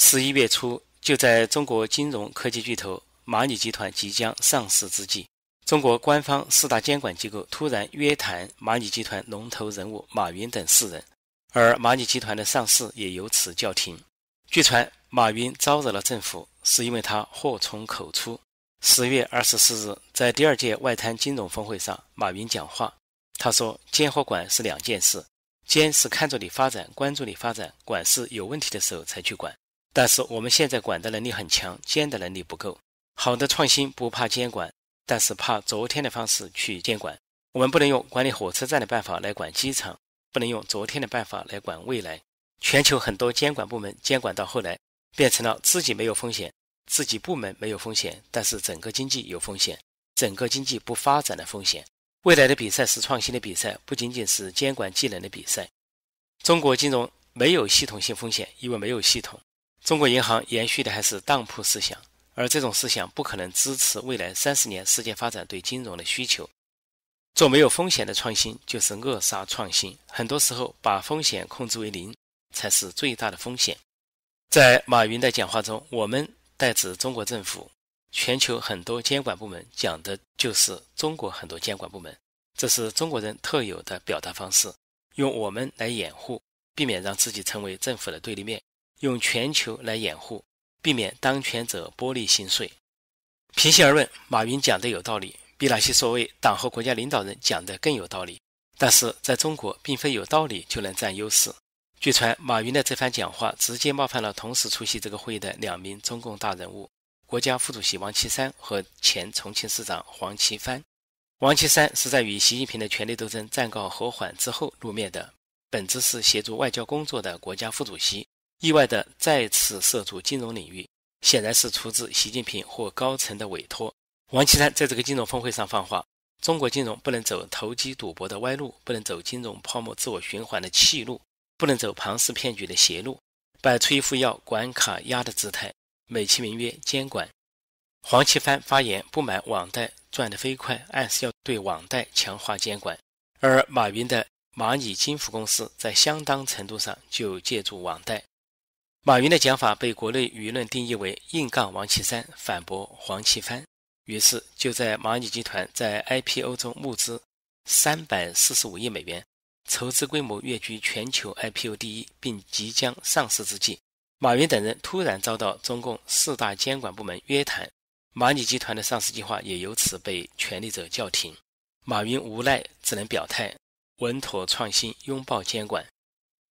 十一月初，就在中国金融科技巨头蚂蚁集团即将上市之际，中国官方四大监管机构突然约谈蚂蚁集团龙头人物马云等四人，而蚂蚁集团的上市也由此叫停。据传，马云招惹了政府，是因为他祸从口出。十月二十四日，在第二届外滩金融峰会上，马云讲话，他说：“监和管是两件事，监是看着你发展、关注你发展，管是有问题的时候才去管。”但是我们现在管的能力很强，监的能力不够。好的创新不怕监管，但是怕昨天的方式去监管。我们不能用管理火车站的办法来管机场，不能用昨天的办法来管未来。全球很多监管部门监管到后来，变成了自己没有风险，自己部门没有风险，但是整个经济有风险，整个经济不发展的风险。未来的比赛是创新的比赛，不仅仅是监管技能的比赛。中国金融没有系统性风险，因为没有系统。中国银行延续的还是当铺思想，而这种思想不可能支持未来三十年世界发展对金融的需求。做没有风险的创新，就是扼杀创新。很多时候，把风险控制为零，才是最大的风险。在马云的讲话中，我们代指中国政府，全球很多监管部门讲的就是中国很多监管部门，这是中国人特有的表达方式，用我们来掩护，避免让自己成为政府的对立面。用全球来掩护，避免当权者玻璃心碎。平心而论，马云讲的有道理，比那些所谓党和国家领导人讲的更有道理。但是在中国，并非有道理就能占优势。据传，马云的这番讲话直接冒犯了同时出席这个会议的两名中共大人物：国家副主席王岐山和前重庆市长黄奇帆。王岐山是在与习近平的权力斗争暂告和缓之后露面的，本质是协助外交工作的国家副主席。意外的再次涉足金融领域，显然是出自习近平或高层的委托。王岐山在这个金融峰会上放话：中国金融不能走投机赌博的歪路，不能走金融泡沫自我循环的气路，不能走庞氏骗局的邪路，摆出一副要管卡压的姿态，美其名曰监管。黄奇帆发言不满网贷赚得飞快，暗示要对网贷强化监管，而马云的蚂蚁金服公司在相当程度上就借助网贷。马云的讲法被国内舆论定义为硬杠王岐山，反驳黄奇帆。于是，就在蚂蚁集团在 IPO 中募资三百四十五亿美元，筹资规模跃居全球 IPO 第一，并即将上市之际，马云等人突然遭到中共四大监管部门约谈，蚂蚁集团的上市计划也由此被权力者叫停。马云无奈，只能表态稳妥创新，拥抱监管，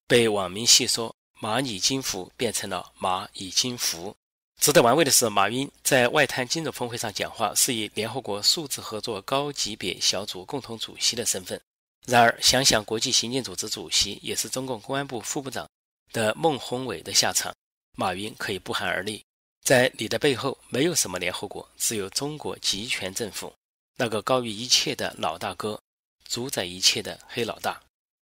被网民戏说。蚂蚁金服变成了蚂蚁金服。值得玩味的是，马云在外滩金融峰会上讲话是以联合国数字合作高级别小组共同主席的身份。然而，想想国际刑警组织主席也是中共公安部副部长的孟宏伟的下场，马云可以不寒而栗。在你的背后，没有什么联合国，只有中国集权政府，那个高于一切的老大哥，主宰一切的黑老大。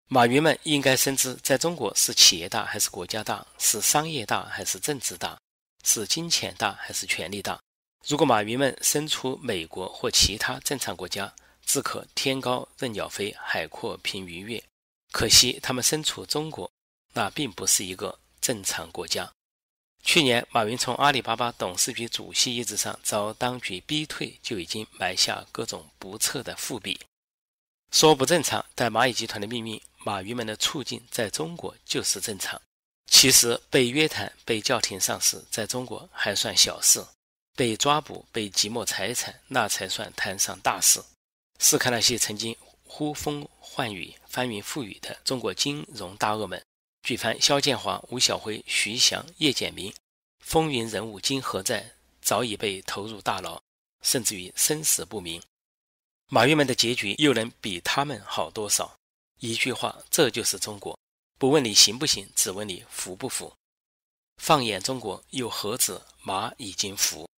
马云们应该深知，在中国是企业大还是国家大，是商业大还是政治大，是金钱大还是权力大。如果马云们身处美国或其他正常国家，自可天高任鸟飞，海阔凭鱼跃。可惜他们身处中国，那并不是一个正常国家。去年，马云从阿里巴巴董事局主席一职上遭当局逼退，就已经埋下各种不测的伏笔。说不正常，但蚂蚁集团的秘密。马云们的处境在中国就是正常。其实被约谈、被叫停上市，在中国还算小事；被抓捕、被即没财产，那才算摊上大事。试看那些曾经呼风唤雨、翻云覆雨的中国金融大鳄们，举凡肖建华、吴晓辉、徐翔、叶简明，风云人物今何在？早已被投入大牢，甚至于生死不明。马云们的结局又能比他们好多少？一句话，这就是中国。不问你行不行，只问你服不服。放眼中国，又何止马已经服？